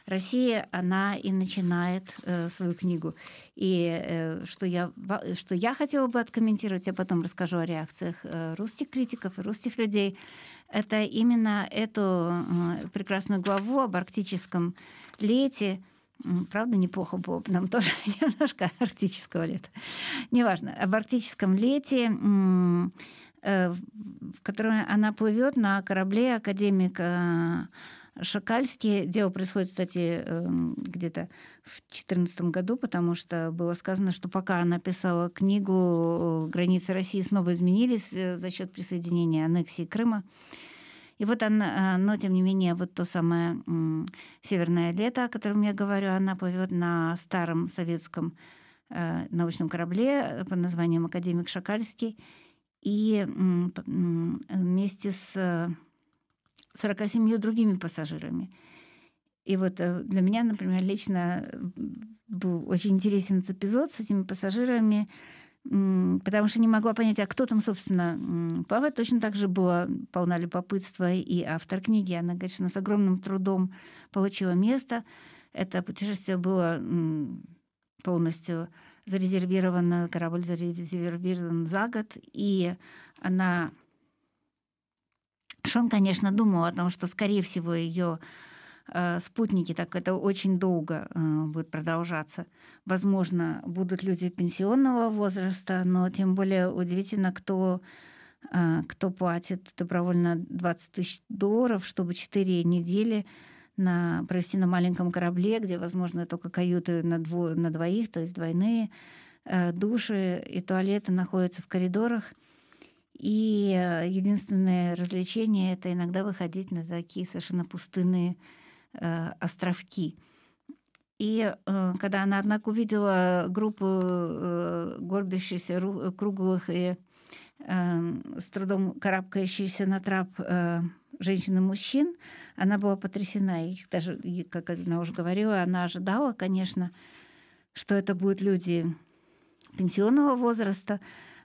России, она и начинает э, свою книгу. И э, что, я, что я хотела бы откомментировать, я потом расскажу о реакциях э, русских критиков и русских людей, это именно эту э, прекрасную главу об арктическом лете, Правда, неплохо было бы нам тоже немножко арктического лета. Неважно. Об арктическом лете, э, в котором она плывет на корабле академика Шакальский. Дело происходит, кстати, эм, где-то в 2014 году, потому что было сказано, что пока она писала книгу, э, границы России снова изменились э, за счет присоединения аннексии Крыма. И вот она, но тем не менее, вот то самое «Северное лето», о котором я говорю, она плывет на старом советском э, научном корабле под названием «Академик Шакальский». И вместе с 47 другими пассажирами. И вот э, для меня, например, лично э, был очень интересен этот эпизод с этими пассажирами, потому что не могла понять, а кто там, собственно, м, плавает. Точно так же была полна любопытства и автор книги. Она, она с огромным трудом получила место. Это путешествие было полностью зарезервировано, корабль зарезервирован за год, и она Шон, конечно, думал о том, что, скорее всего, ее э, спутники, так это очень долго э, будет продолжаться. Возможно, будут люди пенсионного возраста, но тем более удивительно, кто, э, кто платит добровольно 20 тысяч долларов, чтобы 4 недели на, провести на маленьком корабле, где, возможно, только каюты на, дво, на двоих, то есть двойные, души и туалеты находятся в коридорах. И э, единственное развлечение это иногда выходить на такие совершенно пустынные э, островки. И э, когда она, однако, увидела группу э, горбящихся ру- круглых и э, с трудом карабкающихся на трап э, женщин и мужчин, она была потрясена. Их даже, и, как она уже говорила, она ожидала, конечно, что это будут люди пенсионного возраста,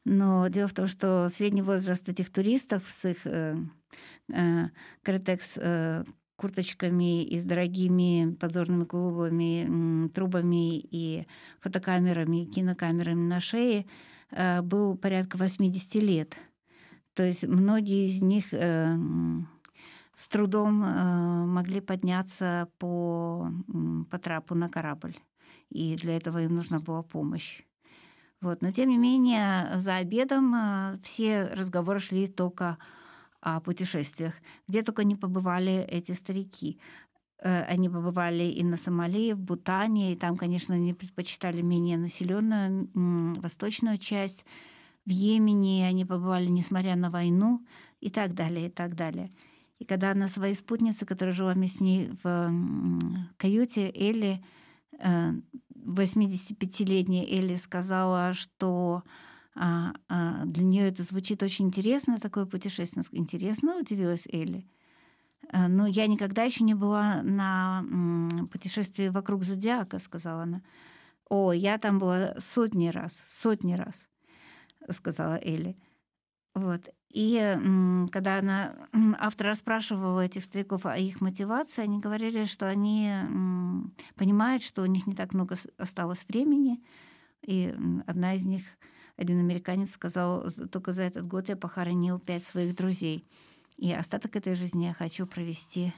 но дело в том, что средний возраст этих туристов с их э, э, Кретекс э, курточками и с дорогими подзорными клубами, трубами и фотокамерами, и кинокамерами на шее э, был порядка 80 лет. То есть многие из них э, с трудом э, могли подняться по, по трапу на корабль. И для этого им нужна была помощь. Вот. Но тем не менее, за обедом э, все разговоры шли только о путешествиях. Где только не побывали эти старики. Э, Они побывали и на Сомали, в Бутане, и там, конечно, они предпочитали менее населенную восточную часть. В Йемене они побывали, несмотря на войну, и так далее, и так далее. И когда она своей спутнице, которая жила вместе с ней в каюте, Элли, э, 85-летняя Элли сказала, что а, а, для нее это звучит очень интересно, такое путешествие. Интересно, удивилась Элли. А, Но я никогда еще не была на путешествии вокруг зодиака, сказала она. О, я там была сотни раз, сотни раз, сказала Элли. Вот. И когда она, автор расспрашивала этих стариков о их мотивации, они говорили, что они понимают, что у них не так много осталось времени. И одна из них, один американец сказал, «За- только за этот год я похоронил пять своих друзей. И остаток этой жизни я хочу провести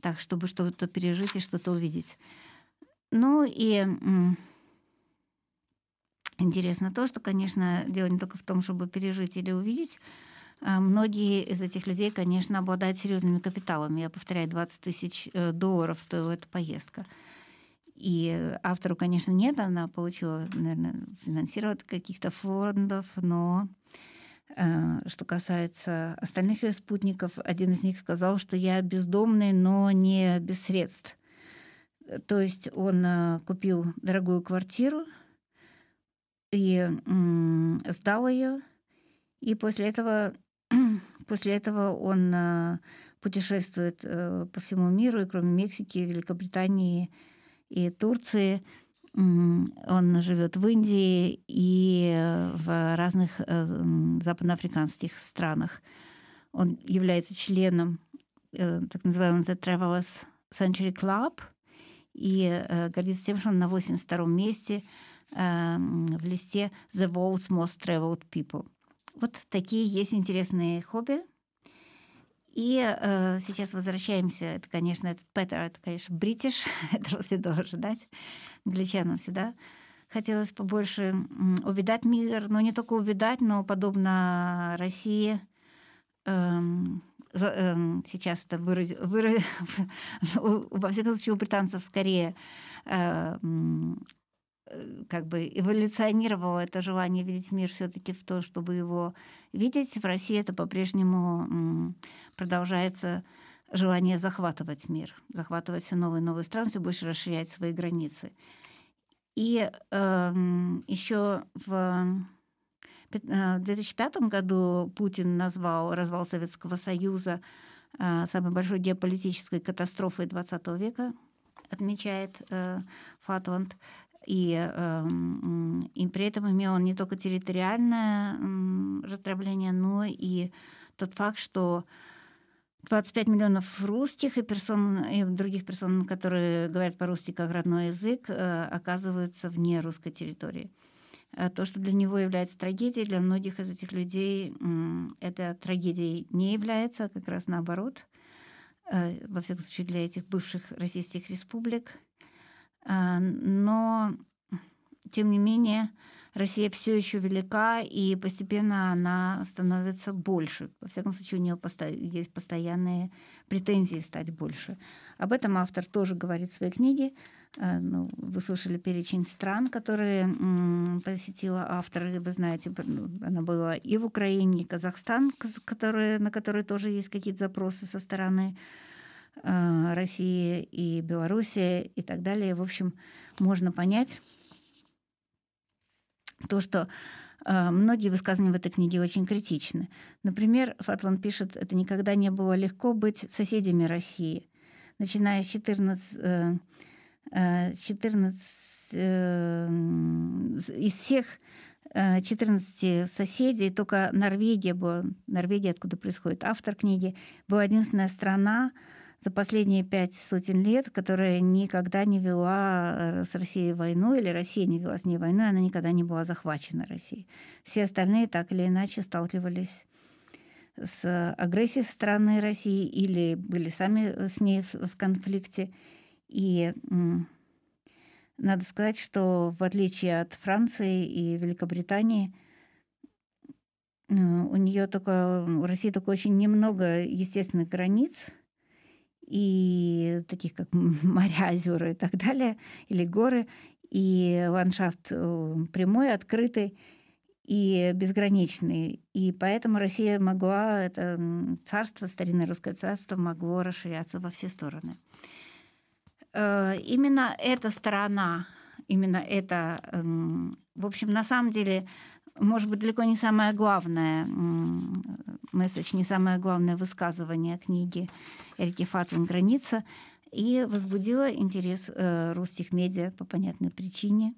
так, чтобы что-то пережить и что-то увидеть. Ну и Интересно то, что, конечно, дело не только в том, чтобы пережить или увидеть. А Многие из этих людей, конечно, обладают серьезными капиталами. Я повторяю, 20 тысяч э, долларов стоила эта поездка. И автору, конечно, нет, она получила, наверное, финансирование каких-то фондов, но э, что касается остальных ее спутников, один из них сказал, что я бездомный, но не без средств. То есть он э, купил дорогую квартиру, и сдал ее. И после этого, после этого он э, путешествует э, по всему миру, и кроме Мексики, Великобритании и Турции. Он живет в Индии и в разных э, западноафриканских странах. Он является членом э, так называемого The Travelers Century Club и э, гордится тем, что он на 82-м месте э, в листе The World's Most Traveled People. Вот такие есть интересные хобби. И э, сейчас возвращаемся. Это, конечно, этот Петер, это, конечно, бритиш. Этого всегда ожидать. Англичанам всегда хотелось побольше увидать мир. Но не только увидать, но подобно России эм, за- эм, сейчас это выразил, выра- у- во всяком случае, у британцев скорее э, э, как бы эволюционировало это желание видеть мир все-таки в то, чтобы его видеть. В России это по-прежнему продолжается желание захватывать мир, захватывать все новые и новые страны, все больше расширять свои границы. И эм, еще э, в 2005 году Путин назвал развал Советского Союза э, самой большой геополитической катастрофой XX века, отмечает э, Фатланд. И, э, м, и при этом имел не только территориальное раздробление, но и тот факт, что 25 миллионов русских и персон и других персон, которые говорят по-русски как родной язык, э, оказываются вне русской территории. э, то, что для него является трагедией, для многих из этих людей это трагедией не является, а как раз наоборот. Э, Во всяком случае, для этих бывших российских республик. А, Но, тем не менее, Россия все еще велика, и постепенно она становится больше. Во всяком случае, у нее есть постоянные претензии стать больше. Об этом автор тоже говорит в своей книге. Э, ну, вы слышали перечень стран, которые посетила автор. Вы знаете, ну, она была и в Украине, и Казахстан, каз- которые, на которые тоже есть какие-то запросы со стороны России и Белоруссии и так далее. В общем, можно понять то, что э, многие высказывания в этой книге очень критичны. Например, Фатлан пишет, это никогда не было легко быть соседями России. Начиная с 14, э, э, 14 э, из всех э, 14 соседей только Норвегия была, Норвегия, откуда происходит автор книги, была единственная страна, за последние пять сотен лет, которая никогда не вела э, с Россией войну, или Россия не вела с ней войну, она никогда не была захвачена Россией. Все остальные так или иначе сталкивались с агрессией со стороны России или были сами с ней в, конфликте. И надо сказать, что в отличие от Франции и Великобритании, э, у нее только у России только очень немного естественных границ, и таких как моря, озера и так далее, или горы, и ландшафт э, прямой, открытый и безграничный. И поэтому Россия могла, это царство, старинное русское царство, могло расширяться во все стороны. Э, Именно эта сторона, именно это, эм, в общем, на самом деле, может быть, далеко не самое главное месседж, не самое главное высказывание книги Эрики Фатлин «Граница», и возбудила интерес э, русских медиа по понятной причине.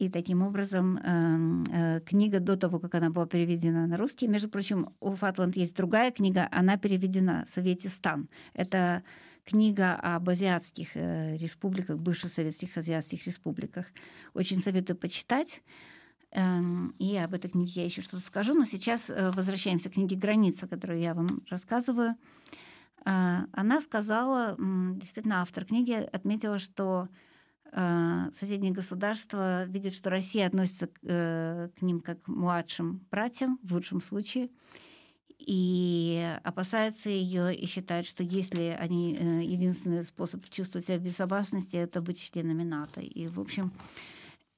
И таким образом э, э, книга до того, как она была переведена на русский, между прочим, у Фатланд есть другая книга, она переведена «Советистан». Это книга об азиатских э, республиках, бывших советских азиатских республиках. Очень советую почитать. Эм, И об этой книге я еще что-то скажу. Но сейчас э, возвращаемся к книге «Граница», которую я вам рассказываю. Э, Она сказала, действительно, автор книги отметила, что э, соседние государства видят, что Россия относится к, ним как к младшим братьям, в лучшем случае, и опасаются ее и считают, что если они единственный способ чувствовать себя в безопасности, это быть членами НАТО. И, в общем,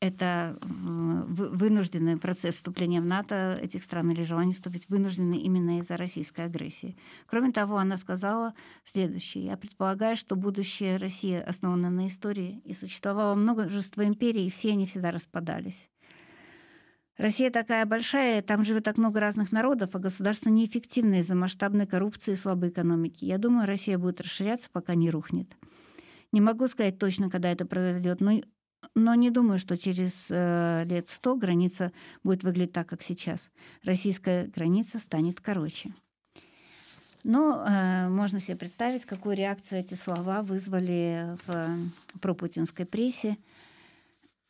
это вынужденный процесс вступления в НАТО этих стран или желание вступить вынуждены именно из-за российской агрессии. Кроме того, она сказала следующее. «Я предполагаю, что будущее России основано на истории, и существовало множество империй, и все они всегда распадались. Россия такая большая, там живет так много разных народов, а государство неэффективное из-за масштабной коррупции и слабой экономики. Я думаю, Россия будет расширяться, пока не рухнет. Не могу сказать точно, когда это произойдет, но, но не думаю, что через э, лет сто граница будет выглядеть так, как сейчас. Российская граница станет короче. Но э, можно себе представить, какую реакцию эти слова вызвали в э, пропутинской прессе.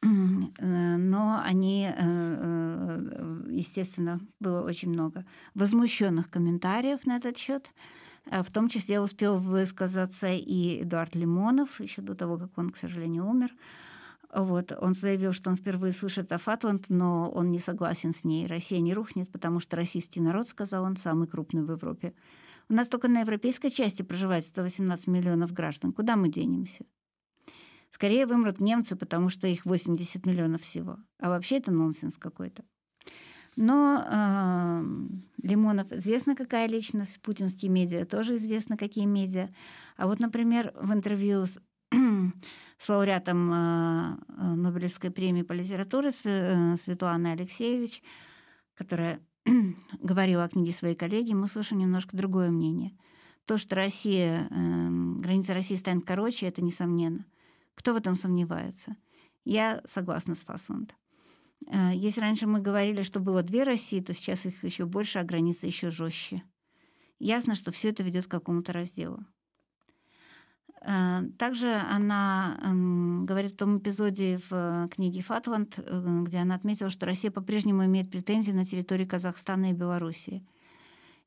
Э, Но они, э, э, естественно, было очень много возмущенных комментариев на этот счет. В том числе успел высказаться и Эдуард Лимонов, еще до того, как он, к сожалению, умер. Вот. Он заявил, что он впервые слышит о Фатланд, но он не согласен с ней. Россия не рухнет, потому что российский народ, сказал он, самый крупный в Европе. У нас только на европейской части проживает 118 миллионов граждан. Куда мы денемся? Скорее вымрут немцы, потому что их 80 миллионов всего. А вообще это нонсенс какой-то. Но э, Лимонов известно, какая личность, путинские медиа тоже известно, какие медиа. А вот, например, в интервью с, с лауреатом э, Нобелевской премии по литературе э, Светланой Алексеевич, которая говорила о книге своей коллеги, мы слышим немножко другое мнение. То, что Россия, э, граница России станет короче, это несомненно. Кто в этом сомневается? Я согласна с Фасунд. Э, Если раньше мы говорили, что было две России, то сейчас их еще больше, а границы еще жестче. Ясно, что все это ведет к какому-то разделу. Э, Также она м, говорит в том эпизоде в э, книге «Фатланд», э, где она отметила, что Россия по-прежнему имеет претензии на территории Казахстана и Белоруссии.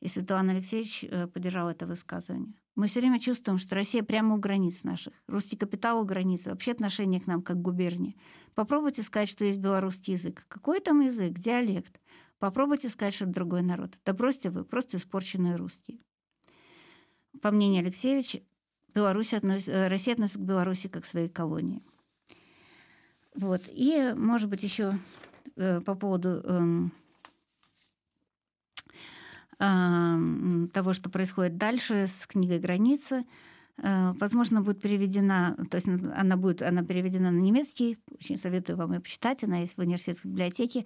И Светлана Алексеевич поддержал это высказывание. Мы все время чувствуем, что Россия прямо у границ наших. Русский капитал у границ. Вообще отношение к нам как к губернии. Попробуйте сказать, что есть белорусский язык. Какой там язык? Диалект. Попробуйте сказать, что это другой народ. Да бросьте вы, просто испорченные русские. По мнению Алексеевича, Беларусь относ- э, Россия относится к Беларуси как к своей колонии. Вот. И, может быть, еще э, по поводу эм, эм, того, что происходит дальше с книгой «Границы», э, возможно, будет переведена, то есть она будет, она переведена на немецкий, очень советую вам ее почитать, она есть в университетской библиотеке,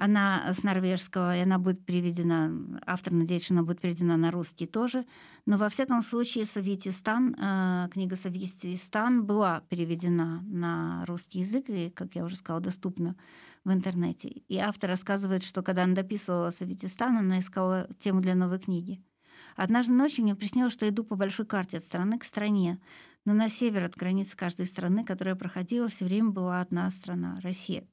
она с норвежского, и она будет переведена, автор надеется, что она будет переведена на русский тоже. Но во всяком случае Советистан, э, книга Советистан была переведена на русский язык, и, как я уже сказала, доступна в интернете. И автор рассказывает, что когда она дописывала Советистан, она искала тему для новой книги. Однажды ночью мне приснилось, что иду по большой карте от страны к стране, но на север от границы каждой страны, которая проходила, все время была одна страна — Россия.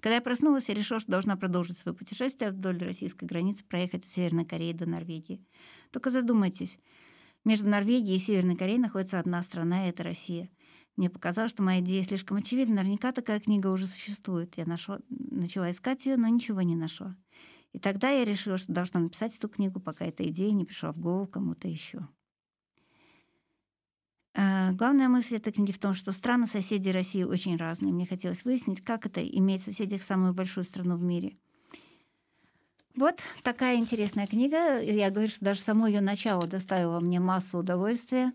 Когда я проснулась, я решила, что должна продолжить свое путешествие вдоль российской границы, проехать от Северной Кореи до Норвегии. Только задумайтесь, между Норвегией и Северной Кореей находится одна страна, и это Россия. Мне показалось, что моя идея слишком очевидна. Наверняка такая книга уже существует. Я нашла, начала искать ее, но ничего не нашла. И тогда я решила, что должна написать эту книгу, пока эта идея не пришла в голову кому-то еще. А, Главная мысль этой книги в том, что страны соседей России очень разные. Мне хотелось выяснить, как это иметь в соседях самую большую страну в мире. Вот такая интересная книга. Я говорю, что даже само ее начало доставило мне массу удовольствия.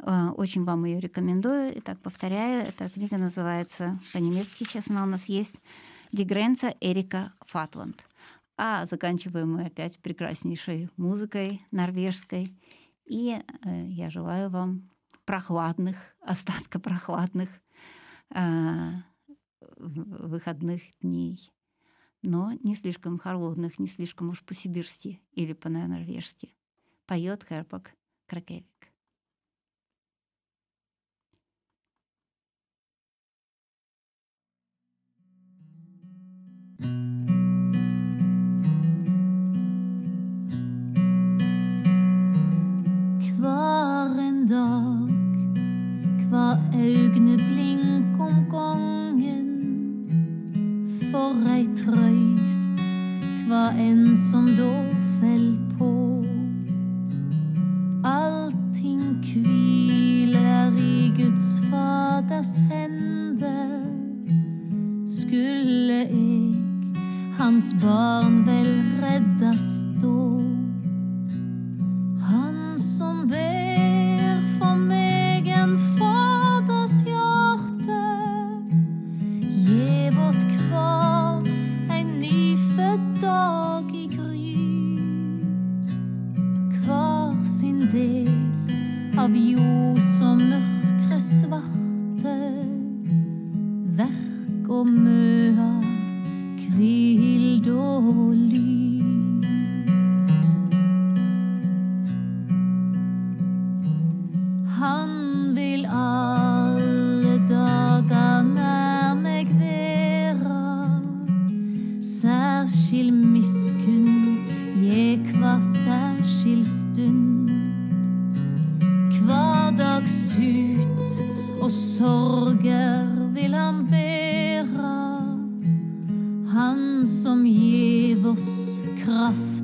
А, Очень вам ее рекомендую. Итак, повторяю, эта книга называется по-немецки, сейчас она у нас есть, «Дигренца Эрика Фатланд». А заканчиваем мы опять прекраснейшей музыкой норвежской. И э, я желаю вам прохладных, остатка прохладных э, выходных дней. Но не слишком холодных, не слишком уж по-сибирски или по-норвежски. Поет Херпак Кракевик. Øyneblink om gangen. For ei trøyst, Hva enn som da fell på. Allting hviler i Guds Faders hender. Skulle eg, hans barn, vel reddes da? oss kraft.